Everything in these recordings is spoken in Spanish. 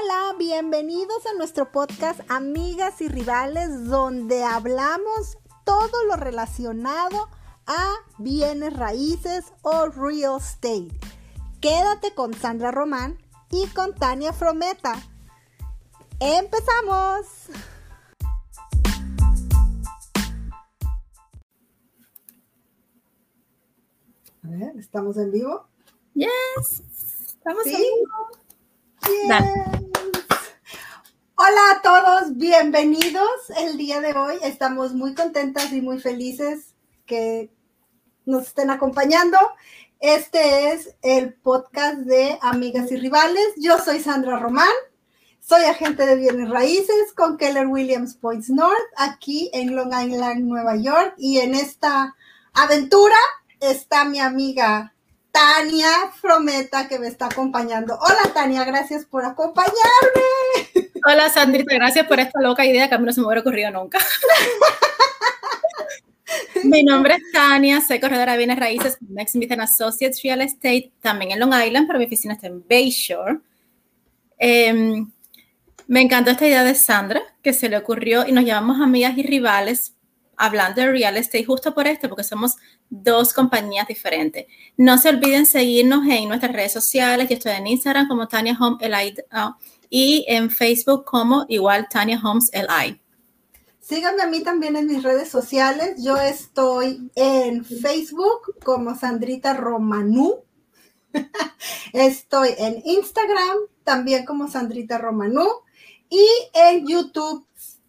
Hola, bienvenidos a nuestro podcast Amigas y Rivales, donde hablamos todo lo relacionado a bienes raíces o real estate. Quédate con Sandra Román y con Tania Frometa. ¡Empezamos! A ver, ¿estamos en vivo? Yes, estamos en vivo. Hola a todos, bienvenidos el día de hoy. Estamos muy contentas y muy felices que nos estén acompañando. Este es el podcast de Amigas y Rivales. Yo soy Sandra Román, soy agente de bienes raíces con Keller Williams Points North, aquí en Long Island, Nueva York. Y en esta aventura está mi amiga Tania Frometa que me está acompañando. Hola Tania, gracias por acompañarme. Hola Sandrita, gracias por esta loca idea que a mí no se me hubiera ocurrido nunca. Mi nombre es Tania, soy corredora de bienes raíces con Next Smith Associates Real Estate, también en Long Island, pero mi oficina está en Bayshore. Em, me encantó esta idea de Sandra, que se le ocurrió y nos llamamos amigas y rivales hablando de real estate justo por esto, porque somos dos compañías diferentes. No se olviden seguirnos en nuestras redes sociales. Yo estoy en Instagram como Tania Home LI y en Facebook como igual Tania Homes LI. Síganme a mí también en mis redes sociales. Yo estoy en Facebook como Sandrita Romanú. estoy en Instagram también como Sandrita Romanú. Y en YouTube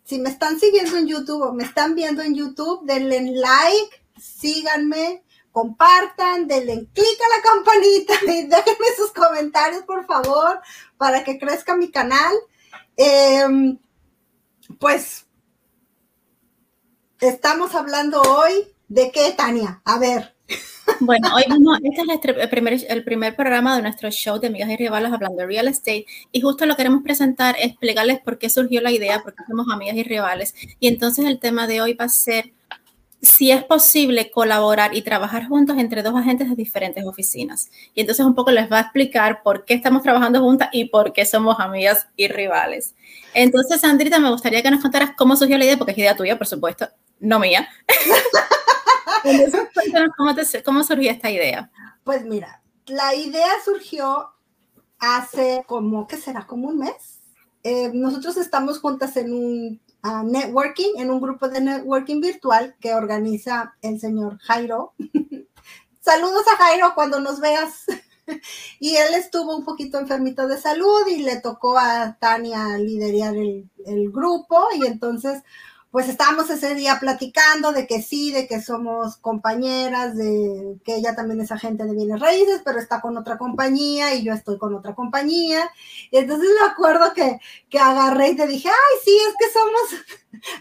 si me están siguiendo en YouTube o me están viendo en YouTube, denle like, síganme, compartan, denle clic a la campanita y déjenme sus comentarios, por favor, para que crezca mi canal. Em, pues estamos hablando hoy de qué, Tania. A ver. Bueno, hoy vamos, este es el primer, el primer programa de nuestro show de Amigas y Rivales hablando de real estate y justo lo queremos presentar, explicarles por qué surgió la idea, por qué somos amigas y rivales. Y entonces el tema de hoy va a ser si es posible colaborar y trabajar juntos entre dos agentes de diferentes oficinas. Y entonces un poco les va a explicar por qué estamos trabajando juntas y por qué somos amigas y rivales. Entonces, Sandrita, me gustaría que nos contaras cómo surgió la idea, porque es idea tuya, por supuesto, no mía. ¿cómo, surgió esta idea? Pues mira, la idea surgió hace como, ¿qué será? Como un mes. Eh, nosotros estamos juntas en un ah, networking, en un grupo de networking virtual que organiza el señor Jairo. Saludos a Jairo cuando nos veas. y él estuvo un poquito enfermito de salud y le tocó a Tania liderar el, el grupo y entonces pues estábamos ese día platicando de que sí, de que somos compañeras, de que ella también es agente de bienes raíces, pero está con otra compañía y yo estoy con otra compañía. Y entonces me acuerdo que, que agarré y te dije, ay, sí, es que somos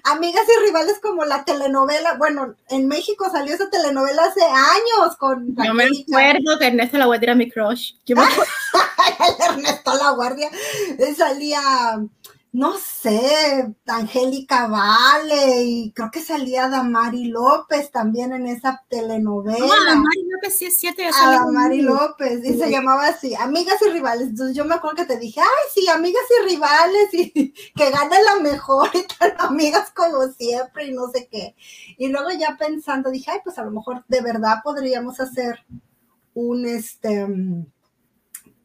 amigas y rivales como la telenovela. Bueno, en México salió esa telenovela hace años con... Yo me acuerdo que Ernesto La Guardia era mi crush. Yo me Ernesto La Guardia salía no sé, Angélica Vale y creo que salía Damari López también en esa telenovela. Ah, Damari López sí es cierto. Damari López y se llamaba así, Amigas y Rivales. Entonces yo me acuerdo que te dije, ay, sí, Amigas y Rivales y que gane la mejor y tal, amigas como siempre y no sé qué. Y luego ya pensando dije, ay, pues a lo mejor de verdad podríamos hacer un, este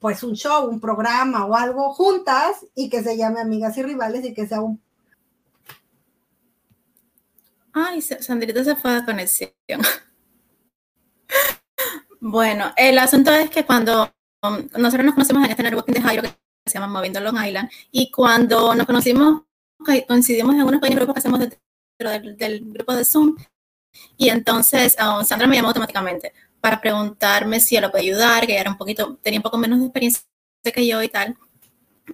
pues un show, un programa o algo juntas y que se llame Amigas y Rivales y que sea un... Ay, Sandrita se fue a conexión. bueno, el asunto es que cuando um, nosotros nos conocimos en este networking de Jairo que se llama Moviendo Long Island y cuando nos conocimos coincidimos en unos pequeños grupos que hacemos dentro del, grupo de Zoom y entonces um, Sandra me llamó automáticamente para preguntarme si ella lo puede ayudar, que era un poquito, tenía un poco menos de experiencia que yo y tal.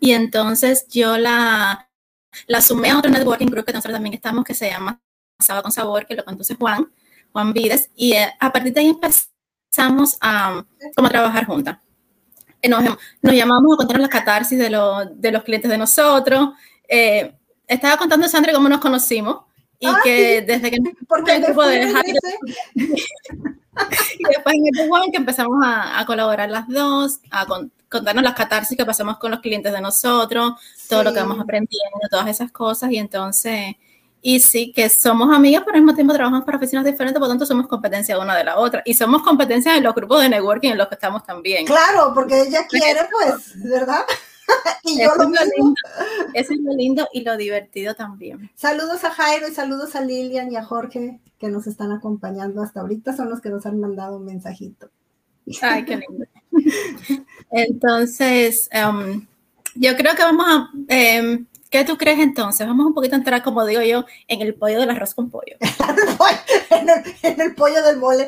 Y entonces yo la, la sumé a otro networking group que nosotros también estamos, que se llama Sábado con Sabor, que lo conduce Juan, Juan Vides, y eh, a partir de ahí empezamos a, como a trabajar juntas. Nos, nos, llamamos a contarnos las catarsis de, de los clientes de nosotros. Eh, estaba contando Sandra cómo nos conocimos y ah, que desde que porque el grupo de y después en el que empezamos a, colaborar las dos, a contarnos las catarsis que pasamos con los clientes de nosotros, todo lo que vamos aprendiendo, todas esas cosas. Y entonces, y sí, que somos amigas, pero al mismo tiempo trabajamos para oficinas diferentes, por lo tanto somos competencia una de la otra. Y somos competencia en los grupos de networking en los que estamos también. Claro, porque ella quiere, pues, ¿verdad? y yo lo mismo. Eso es lo lindo y lo divertido también. Saludos a Jairo y saludos a Lilian y a Jorge que nos están acompañando hasta ahorita, son los que nos han mandado un mensajito. Ay, qué lindo. Entonces, um, yo creo que vamos a... Um, ¿Qué tú crees entonces? Vamos un poquito a entrar, como digo yo, en el pollo del arroz con pollo. en, el, pollo del mole.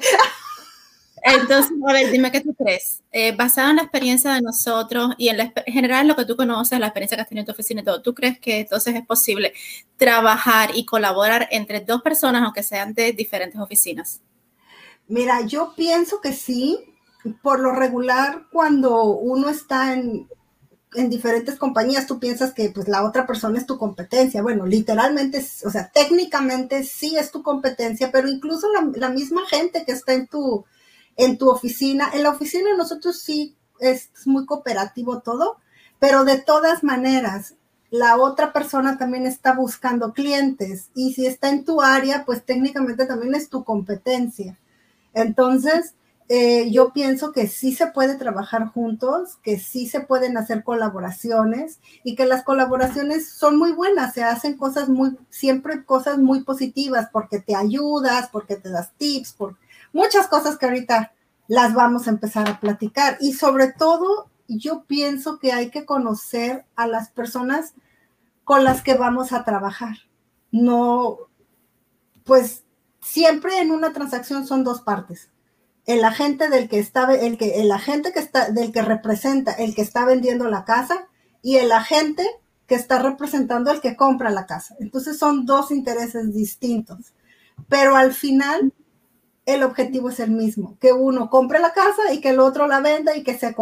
Entonces, a ver, dime qué tú crees. Eh, basado en la experiencia de nosotros y en, general lo que tú conoces, la experiencia que has tenido en tu oficina y todo, ¿tú crees que entonces es posible trabajar y colaborar entre dos personas, aunque sean de diferentes oficinas? Mira, yo pienso que sí. Por lo regular, cuando uno está en, en diferentes compañías tú piensas que pues la otra persona es tu competencia. Bueno, literalmente, o sea, técnicamente sí es tu competencia, pero incluso la, misma gente que está en tu, en tu oficina, en la oficina nosotros sí es muy cooperativo todo, pero de todas maneras, la otra persona también está buscando clientes y si está en tu área, pues técnicamente también es tu competencia. Entonces, eh, yo pienso que sí se puede trabajar juntos, que sí se pueden hacer colaboraciones y que las colaboraciones son muy buenas, se hacen cosas muy, siempre cosas muy positivas porque te ayudas, porque te das tips, por muchas cosas que ahorita las vamos a empezar a platicar. Y sobre todo, yo pienso que hay que conocer a las personas con las que vamos a trabajar. No, pues siempre en una transacción son dos partes el agente del que está, el que, el agente que está, del que representa el que está vendiendo la casa y el agente que está representando el que compra la casa. Entonces son dos intereses distintos. Pero al final el objetivo es el mismo, que uno compre la casa y que el otro la venda y que se,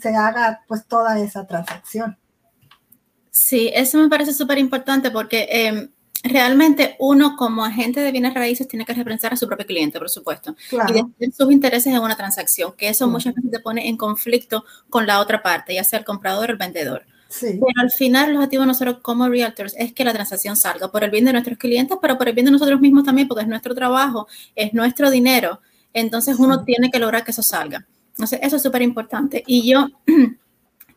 se haga pues toda esa transacción. Sí, eso me parece súper importante porque em, realmente uno como agente de bienes raíces tiene que representar a su propio cliente, por supuesto, y defender sus intereses en una transacción, que eso muchas veces te pone en conflicto con la otra parte, ya sea el comprador o el vendedor. Pero al final el objetivo de nosotros como realtors es que la transacción salga por el bien de nuestros clientes, pero por el bien de nosotros mismos también, porque es nuestro trabajo, es nuestro dinero. Entonces uno tiene que lograr que eso salga. Entonces eso es súper importante. Y yo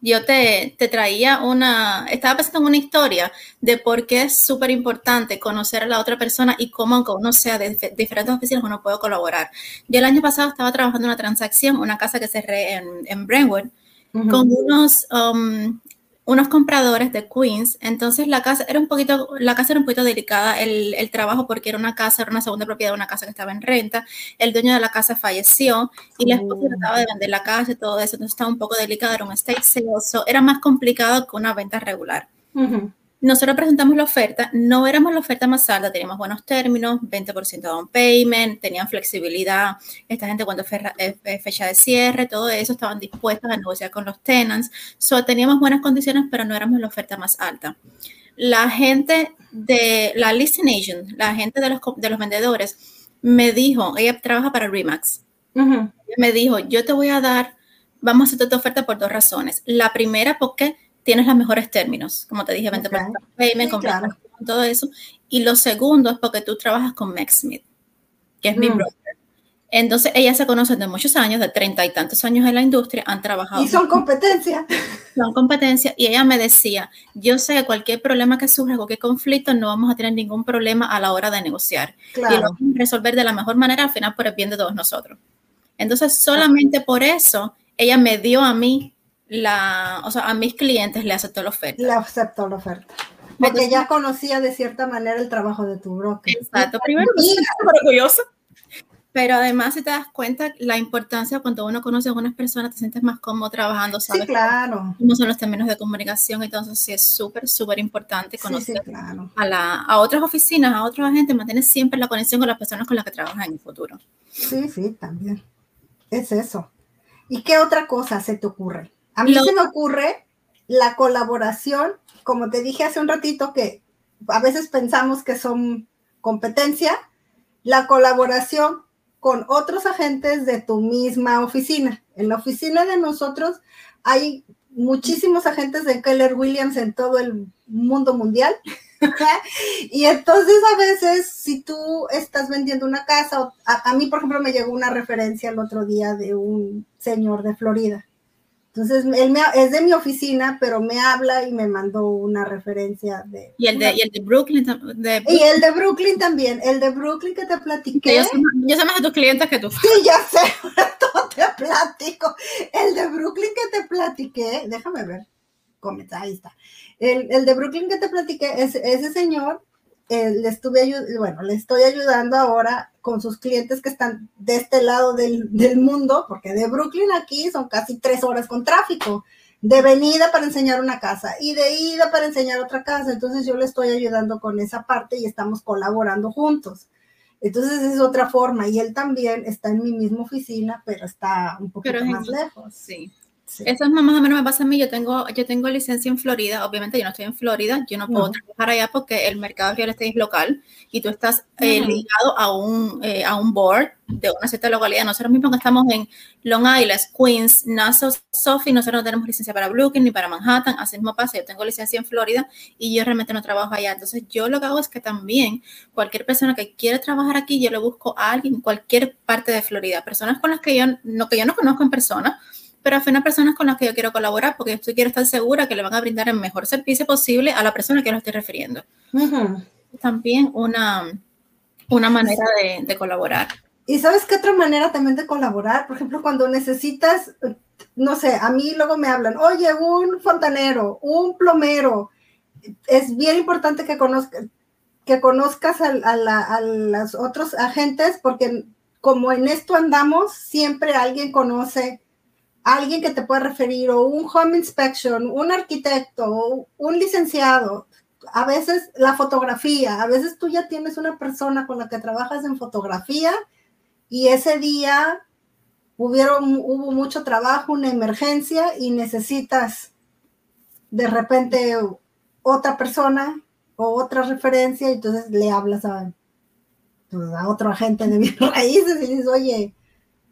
yo te, traía una, estaba pensando en una historia de por qué es súper importante conocer a la otra persona y cómo, aunque uno sea de diferentes oficinas, uno puede colaborar. Yo el año pasado estaba trabajando en una transacción, una casa que cerré en, en Brentwood, con unos um, unos compradores de Queens, entonces la casa era un poquito, la casa era un poquito delicada, el, el, trabajo porque era una casa, era una segunda propiedad de una casa que estaba en renta, el dueño de la casa falleció y la esposa oh. trataba de vender la casa y todo eso, entonces estaba un poco delicada, era un estate sale, era más complicado que una venta regular nosotros presentamos la oferta, no éramos la oferta más alta, teníamos buenos términos, 20% down payment, tenían flexibilidad, esta gente cuando fue eh, eh, fecha de cierre, todo eso, estaban dispuestos a negociar con los tenants, so, teníamos buenas condiciones, pero no éramos la oferta más alta. La gente de la listing agent, la gente de los, de los vendedores, me dijo, ella trabaja para Remax, me dijo, yo te voy a dar, vamos a hacer tu oferta por dos razones. La primera, porque tienes los mejores términos, como te dije, 20% payment, todo eso. Y lo segundo es porque tú trabajas con Max Smith, que es mi mm. broker. Entonces, ella se conoce de muchos años, de treinta y tantos años en la industria, han trabajado. Y son competencia. Son competencia. Y ella me decía, yo sé que cualquier problema que surja, cualquier conflicto, no vamos a tener ningún problema a la hora de negociar. Y lo vamos a resolver de la mejor manera, al final, por el bien de todos nosotros. Entonces, solamente por eso, ella me dio a mí la, o sea, a mis clientes le aceptó la oferta. Le aceptó la oferta. Porque ya conocía de cierta manera el trabajo de tu broker. Exacto. Primero, curioso. Pero además, si te das cuenta, la importancia cuando uno conoce a unas personas, te sientes más cómodo trabajando, ¿sabes? Sí, claro. Cómo son los términos de comunicación. Entonces, sí es súper, súper importante conocer a, la, a otras oficinas, a otros agentes, mantener siempre la conexión con las personas con las que trabajas en el futuro. Sí, sí, también. Es eso. ¿Y qué otra cosa se te ocurre? A mí se me ocurre la colaboración, como te dije hace un ratito, que a veces pensamos que son competencia, la colaboración con otros agentes de tu misma oficina. En la oficina de nosotros hay muchísimos agentes de Keller Williams en todo el mundo mundial. y entonces a veces si tú estás vendiendo una casa, a, a, mí por ejemplo me llegó una referencia el otro día de un señor de Florida entonces, él me, es de mi oficina, pero me habla y me mandó una referencia de... Y el de, y el de, Brooklyn, Y el de Brooklyn también, el de Brooklyn que te platiqué. Yo sé, más de tus clientes que tú. Sí, ya sé, todo te platico. El de Brooklyn que te platiqué, déjame ver, comenta, ahí está. El, el de Brooklyn que te platiqué, es, ese señor eh, le estuve bueno, le estoy ayudando ahora con sus clientes que están de este lado del, del, mundo, porque de Brooklyn aquí son casi tres horas con tráfico, de venida para enseñar una casa y de ida para enseñar otra casa. Entonces yo le estoy ayudando con esa parte y estamos colaborando juntos. Entonces es otra forma y él también está en mi misma oficina, pero está un poquito más lejos. Sí. Eso es más o menos me pasa a mí. Yo tengo, yo tengo licencia en Florida. Obviamente yo no estoy en Florida. Yo no puedo trabajar allá porque el mercado real estate es local y tú estás eh, ligado a un, eh, a un board de una cierta localidad. Nosotros mismos que estamos en Long Island, Queens, Nassau, Sophie, nosotros no tenemos licencia para Brooklyn ni para Manhattan. Así mismo pasa. Yo tengo licencia en Florida y yo realmente no trabajo allá. Entonces yo lo que hago es que también cualquier persona que quiera trabajar aquí, yo le busco a alguien en cualquier parte de Florida. Personas con las que yo no, que yo no conozco en persona pero a fin de personas con las que yo quiero colaborar porque yo quiero estar segura que le van a brindar el mejor servicio posible a la persona que lo estoy refiriendo. También una, una manera de, de, colaborar. ¿Y sabes qué otra manera también de colaborar? Por ejemplo, cuando necesitas, no sé, a mí luego me hablan, oye, un fontanero, un plomero. Es bien importante que conozcas que conozcas a, a, a los otros agentes porque como en esto andamos, siempre alguien conoce alguien que te pueda referir, o un home inspection, un arquitecto, un licenciado, a veces la fotografía, a veces tú ya tienes una persona con la que trabajas en fotografía y ese día hubieron, hubo mucho trabajo, una emergencia y necesitas de repente otra persona o otra referencia y entonces le hablas a, pues, a otro agente de mis raíces y dices, oye,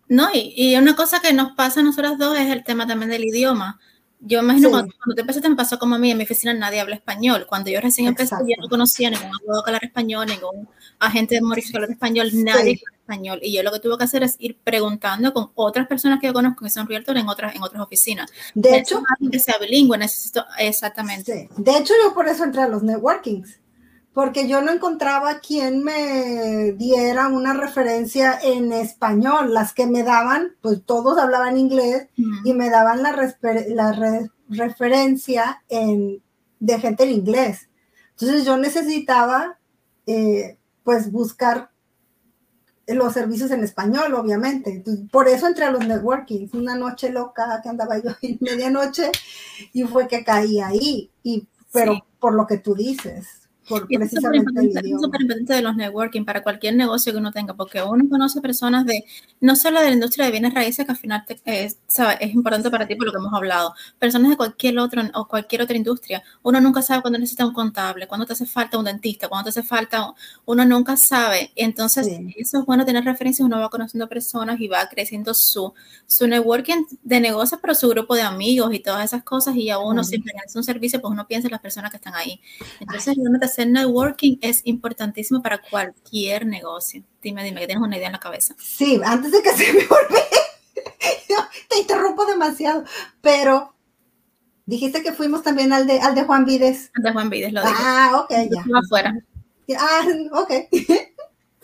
no, y, una cosa que nos pasa a nosotras dos es el tema también del idioma. Yo imagino cuando, te empezaste, me pasó como a mí, en mi oficina nadie habla español. Cuando yo recién empecé, yo no conocía ningún abogado que hablara español, ningún agente de Mauricio que hablara español, nadie habla español. Y yo lo que tuve que hacer es ir preguntando con otras personas que yo conozco que son realtors en otras, en otras oficinas. De hecho, que sea bilingüe, necesito, exactamente. De hecho, yo por eso entré a los networkings porque yo no encontraba quien me diera una referencia en español. Las que me daban, pues todos hablaban inglés y me daban la, la referencia en, de gente en inglés. Entonces yo necesitaba, eh, pues, buscar los servicios en español, obviamente. por eso entré a los networking. Una noche loca que andaba yo en medianoche y fue que caí ahí. Y, pero por lo que tú dices, es súper importante, de los networking para cualquier negocio que uno tenga, porque uno conoce personas de, no solo de la industria de bienes raíces, que al final es, es, importante para ti por lo que hemos hablado, personas de cualquier otro o cualquier otra industria. Uno nunca sabe cuándo necesita un contable, cuándo te hace falta un dentista, cuándo te hace falta, uno nunca sabe. Entonces, eso es bueno tener referencias, uno va conociendo personas y va creciendo su, su networking de negocios, pero su grupo de amigos y todas esas cosas, y a uno siempre hace un servicio, pues uno piensa en las personas que están ahí. Entonces, realmente hacer networking es importantísimo para cualquier negocio. Dime, dime, que tienes una idea en la cabeza. Sí, antes de que se me olvide, te interrumpo demasiado, pero dijiste que fuimos también al de, al de Juan Vides. Al de Juan Vides, lo dije. Ah, ok, ya. Afuera. Ah, ok.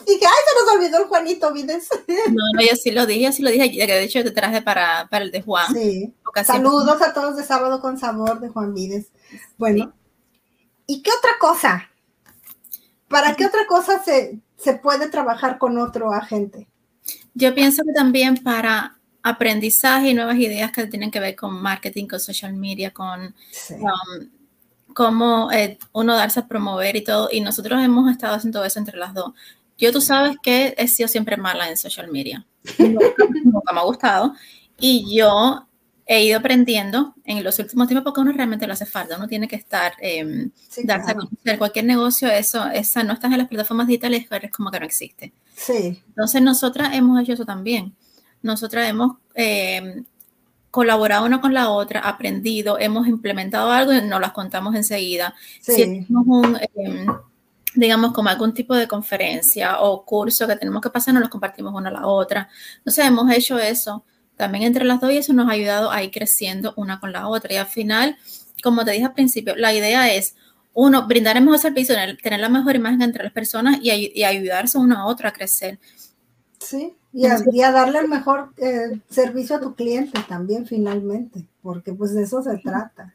Dije, ay, se nos olvidó el Juanito Vides. No, no, yo sí lo dije, sí lo dije, de hecho te traje para, para el de Juan. Sí. Saludos a todos de Sábado con Sabor de Juan Vides. Bueno, ¿Y qué otra cosa? ¿Para qué otra cosa se, puede trabajar con otro agente? Yo pienso que también para aprendizaje y nuevas ideas que tienen que ver con marketing, con social media, con um, cómo eh, uno darse a promover y todo. Y nosotros hemos estado haciendo eso entre las dos. Yo tú sabes que he sido siempre mala en social media. nunca me ha gustado. Y yo he ido aprendiendo en los últimos tiempos porque uno realmente lo hace falta, uno tiene que estar, eh, darse a conocer cualquier negocio, eso, esa no estás en las plataformas digitales, es como que no existe. Sí. Entonces nosotras hemos hecho eso también. Nosotras hemos, em, colaborado una con la otra, aprendido, hemos implementado algo y nos las contamos enseguida. Si tenemos un, em, digamos, como algún tipo de conferencia o curso que tenemos que pasar, nos los compartimos una a la otra. Entonces, hemos hecho eso también entre las dos y eso nos ha ayudado a ir creciendo una con la otra. Y al final, como te dije al principio, la idea es, uno, brindar el mejor servicio, tener la mejor imagen entre las personas y, ayudarse uno a otro a crecer. Sí, y a, darle el mejor eh, servicio a tu cliente también finalmente, porque pues de eso se trata.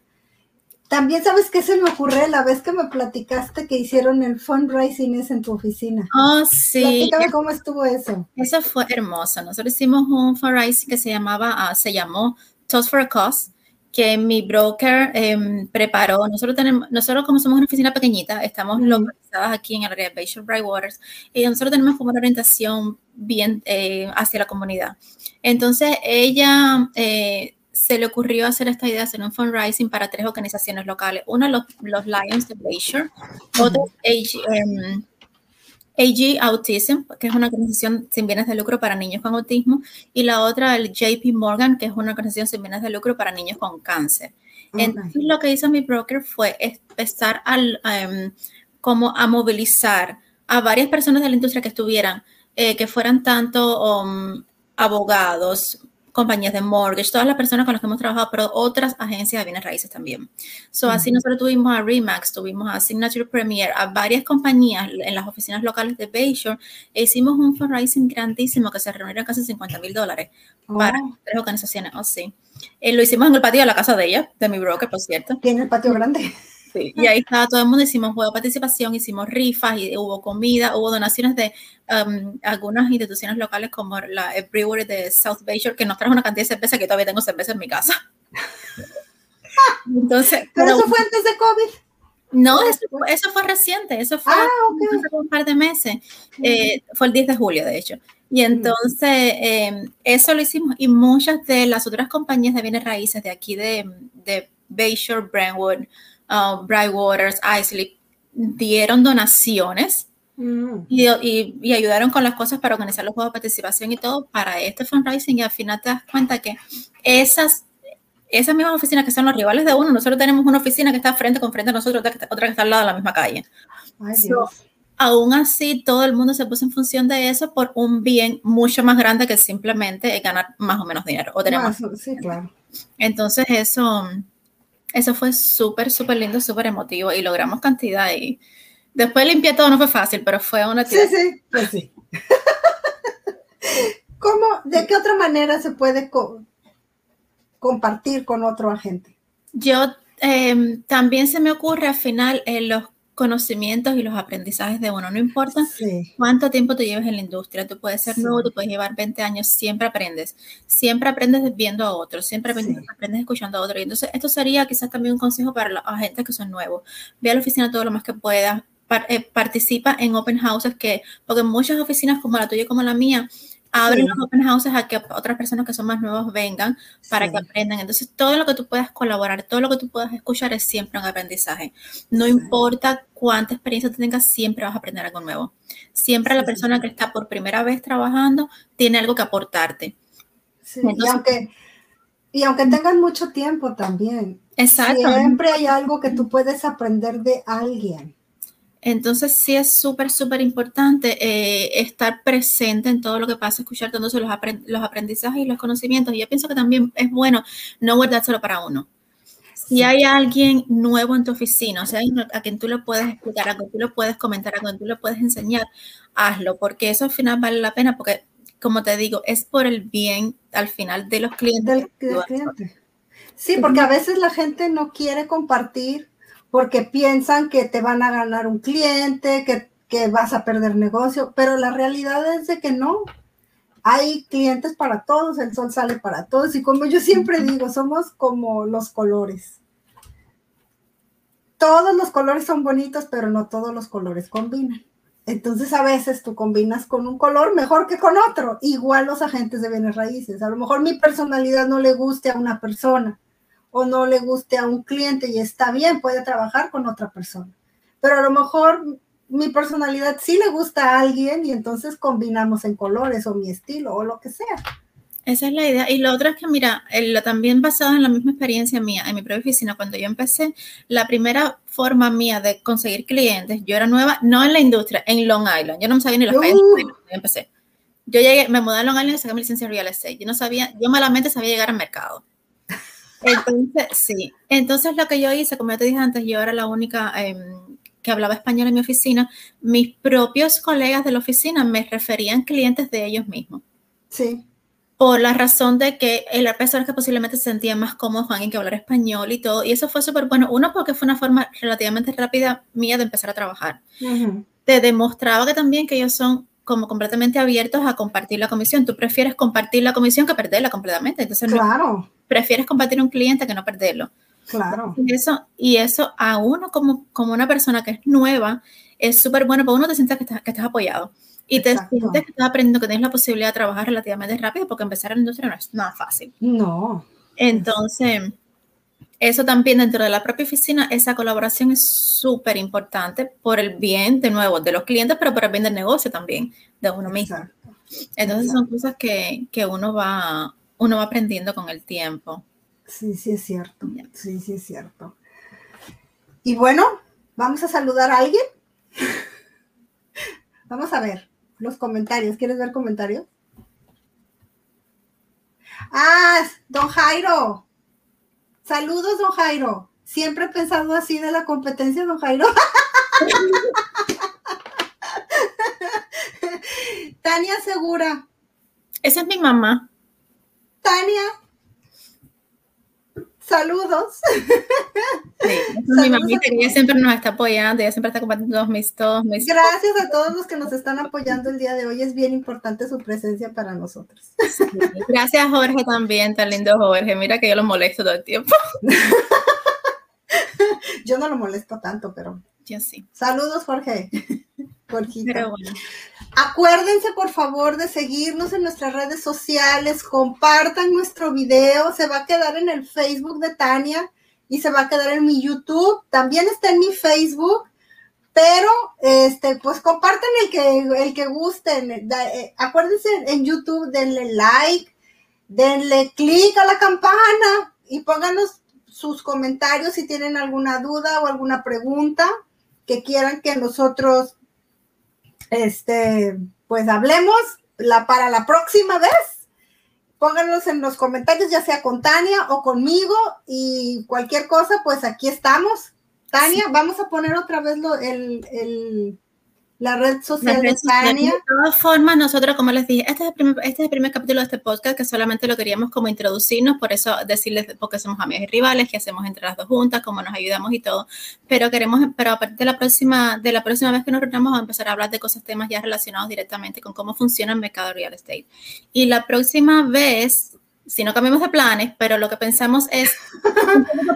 También sabes qué se me ocurre la vez que me platicaste que hicieron el fundraising en tu oficina. Oh, sí. Platícame cómo estuvo eso. Eso fue hermoso. Nosotros hicimos un fundraising que se llamaba, ah, se llamó Toast for a Cause que mi broker em, preparó. Nosotros tenemos, nosotros como somos una oficina pequeñita, estamos localizadas aquí en el área de Bayshore Brightwaters y nosotros tenemos como una orientación bien eh, hacia la comunidad. Entonces ella eh, se le ocurrió hacer esta idea, hacer un fundraising para tres organizaciones locales. Una, los, los Lions de Bayshore, otra, AG Autism, que es una organización sin bienes de lucro para niños con autismo, y la otra, el JP Morgan, que es una organización sin bienes de lucro para niños con cáncer. Entonces, lo que hizo mi broker fue empezar al, em, como a movilizar a varias personas de la industria que estuvieran, eh, que fueran tanto um, abogados, compañías de mortgage, todas las personas con las que hemos trabajado, pero otras agencias de bienes raíces también. So, así nosotros tuvimos a Remax, tuvimos a Signature Premier, a varias compañías en las oficinas locales de Bayshore, e hicimos un fundraising grandísimo que se reunieron casi 50 mil dólares para tres organizaciones. Oh, sí. Eh, lo hicimos en el patio de la casa de ella, de mi broker, por cierto. Tiene el patio grande. Y ahí estaba todo el mundo, hicimos juego de participación, hicimos rifas, y hubo comida, hubo donaciones de um, algunas instituciones locales como la Brewery de South Bayshore, que nos trajo una cantidad de cerveza que todavía tengo cerveza en mi casa. Entonces, ¿Pero eso fue antes de COVID? No, eso, fue reciente, eso fue ah, hace un par de meses, eh, fue el 10 de julio, de hecho. Y entonces, em, eso lo hicimos y muchas de las otras compañías de bienes raíces de aquí de, de Bayshore, Brentwood, uh, Brightwaters, Isley, dieron donaciones mm. y, ayudaron con las cosas para organizar los juegos de participación y todo para este fundraising y al final te das cuenta que esas esas mismas oficinas que son los rivales de uno, nosotros tenemos una oficina que está frente con frente a nosotros, otra que está, otra que está al lado de la misma calle. aún así, todo el mundo se puso en función de eso por un bien mucho más grande que simplemente ganar más o menos dinero. O tenemos sí, claro. Entonces, eso, eso fue súper, súper lindo, súper emotivo y logramos cantidad y después limpié todo, no fue fácil, pero fue una Sí, sí, pues sí. ¿Cómo, de qué otra manera se puede compartir con otro agente? Yo em, también se me ocurre al final en los conocimientos y los aprendizajes de uno. No importa cuánto tiempo te lleves en la industria, tú puedes ser nuevo, tú puedes llevar 20 años, siempre aprendes. Siempre aprendes viendo a otros, siempre aprendes, escuchando a otros. Y entonces, esto sería quizás también un consejo para los agentes que son nuevos. Ve a la oficina todo lo más que puedas. Eh, participa en open houses que, porque muchas oficinas como la tuya y como la mía, abren los open houses a que otras personas que son más nuevos vengan para que aprendan. Entonces, todo lo que tú puedas colaborar, todo lo que tú puedas escuchar es siempre un aprendizaje. No importa cuánta experiencia tengas, siempre vas a aprender algo nuevo. Siempre la persona que está por primera vez trabajando tiene algo que aportarte. y, aunque, y aunque tengan mucho tiempo también, siempre hay algo que tú puedes aprender de alguien. Entonces sí es súper, súper importante eh, estar presente en todo lo que pasa, escuchar todos los, los aprendizajes y los conocimientos. Y yo pienso que también es bueno no guardárselo para uno. Si hay alguien nuevo en tu oficina, o sea, a quien tú le puedes explicar, a quien tú le puedes comentar, a quien tú le puedes enseñar, hazlo, porque eso al final vale la pena, porque como te digo, es por el bien al final de los clientes. del cliente. Sí, porque a veces la gente no quiere compartir porque piensan que te van a ganar un cliente, que, vas a perder negocio, pero la realidad es de que no. Hay clientes para todos, el sol sale para todos y como yo siempre digo, somos como los colores. Todos los colores son bonitos, pero no todos los colores combinan. Entonces a veces tú combinas con un color mejor que con otro. Igual los agentes de bienes raíces. A lo mejor mi personalidad no le guste a una persona, o no le guste a un cliente y está bien, puede trabajar con otra persona. Pero a lo mejor mi personalidad sí le gusta a alguien y entonces combinamos en colores o mi estilo o lo que sea. Esa es la idea. Y lo otro es que, mira, lo también basado en la misma experiencia mía, en mi propia oficina, cuando yo empecé, la primera forma mía de conseguir clientes, yo era nueva, no en la industria, en Long Island. Yo no sabía ni las calles uh. yo empecé. Yo llegué, me mudé a Long Island y saqué mi licencia de real estate. Yo no sabía, yo malamente sabía llegar al mercado. Entonces, sí. Entonces, lo que yo hice, como ya te dije antes, yo era la única em, que hablaba español en mi oficina. Mis propios colegas de la oficina me referían clientes de ellos mismos. Sí por la razón de que el personas que posiblemente se sentía más cómodo con alguien que hablar español y todo. Y eso fue súper bueno. Uno, porque fue una forma relativamente rápida mía de empezar a trabajar. Te demostraba que también que ellos son como completamente abiertos a compartir la comisión. Tú prefieres compartir la comisión que perderla completamente. Entonces, claro. prefieres compartir un cliente que no perderlo. Claro. Y eso, y eso a uno como, como una persona que es nueva es súper bueno, porque uno te sientes que estás, que estás apoyado. Y te sientes que estás aprendiendo que tienes la posibilidad de trabajar relativamente rápido porque empezar en la industria no es nada fácil. No. Entonces, eso también dentro de la propia oficina, esa colaboración es súper importante por el bien, de nuevo, de los clientes, pero por el bien del negocio también, de uno mismo. Entonces son cosas que, que, uno, va, uno va aprendiendo con el tiempo. Sí, sí es cierto. Sí, sí es cierto. Y bueno, vamos a saludar a alguien. vamos a ver los comentarios. ¿Quieres ver comentarios? Ah, don Jairo. Saludos, don Jairo. Siempre he pensado así de la competencia, don Jairo. Tania Segura. Esa es mi mamá. Tania, Saludos. mi mamita que ella siempre nos está apoyando, ella siempre está compartiendo todos mis, todos mis... Gracias a todos los que nos están apoyando el día de hoy, es bien importante su presencia para nosotros. Gracias Jorge también, tan lindo Jorge, mira que yo lo molesto todo el tiempo. yo no lo molesto tanto, pero... Yo sí. Saludos Jorge. Jorgito. Acuérdense, por favor, de seguirnos en nuestras redes sociales, compartan nuestro video, se va a quedar en el Facebook de Tania y se va a quedar en mi YouTube, también está en mi Facebook, pero este, pues compartan el que, el que gusten. Eh, acuérdense en YouTube, denle like, denle clic a la campana y pónganos sus comentarios si tienen alguna duda o alguna pregunta que quieran que nosotros este, pues hablemos la, para la próxima vez. Pónganlos en los comentarios, ya sea con Tania o conmigo y cualquier cosa, pues aquí estamos. Tania, vamos a poner otra vez lo, el la red social de Tania. De todas formas, nosotros, como les dije, este es, el primer, este es el primer capítulo de este podcast que solamente lo queríamos como introducirnos, por eso decirles, porque somos amigas y rivales, que hacemos entre las dos juntas, cómo nos ayudamos y todo. Pero queremos, pero a partir de la próxima, de la próxima vez que nos reunamos, vamos a empezar a hablar de cosas, temas ya relacionados directamente con cómo funciona el mercado real estate. Y la próxima vez si no cambiamos de planes, pero lo que pensamos es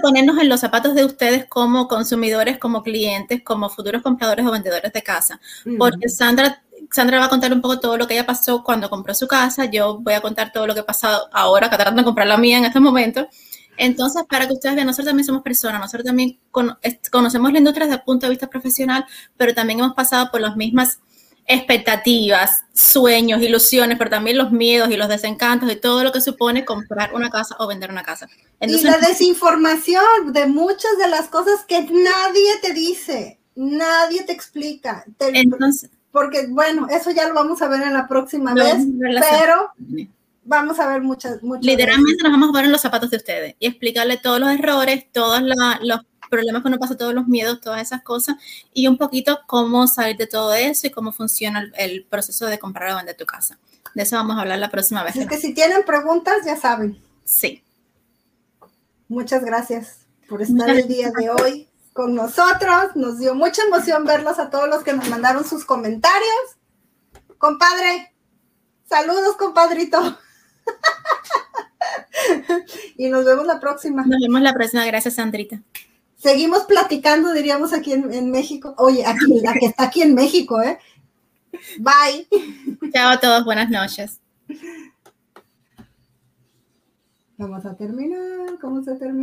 ponernos en los zapatos de ustedes como consumidores, como clientes, como futuros compradores o vendedores de casa. Porque Sandra, Sandra va a contar un poco todo lo que ella pasó cuando compró su casa, yo voy a contar todo lo que ha pasado ahora, que tratando de comprar la mía en este momento. Entonces, para que ustedes vean, nosotros también somos personas, nosotros también conocemos la industria desde el punto de vista profesional, pero también hemos pasado por las mismas expectativas, sueños, ilusiones, pero también los miedos y los desencantos y todo lo que supone comprar una casa o vender una casa. y la desinformación de muchas de las cosas que nadie te dice, nadie te explica. entonces, porque bueno, eso ya lo vamos a ver en la próxima vez, pero vamos a ver muchas, muchas. Literalmente nos vamos a ver en los zapatos de ustedes y explicarle todos los errores, todos los problemas que uno pasa, todos los miedos, todas esas cosas, y un poquito cómo salir de todo eso y cómo funciona el, proceso de comprar o vender tu casa. De eso vamos a hablar la próxima vez. Es que si tienen preguntas, ya saben. Sí. Muchas gracias por estar el día de hoy con nosotros. Nos dio mucha emoción verlos a todos los que nos mandaron sus comentarios. Compadre, saludos, compadrito. y nos vemos la próxima. Nos vemos la próxima. Gracias, Sandrita seguimos platicando, diríamos aquí en, México. Oye, aquí, la que está aquí en México, ¿eh? Bye. Chao a todos, buenas noches. Vamos a terminar, ¿cómo se termina?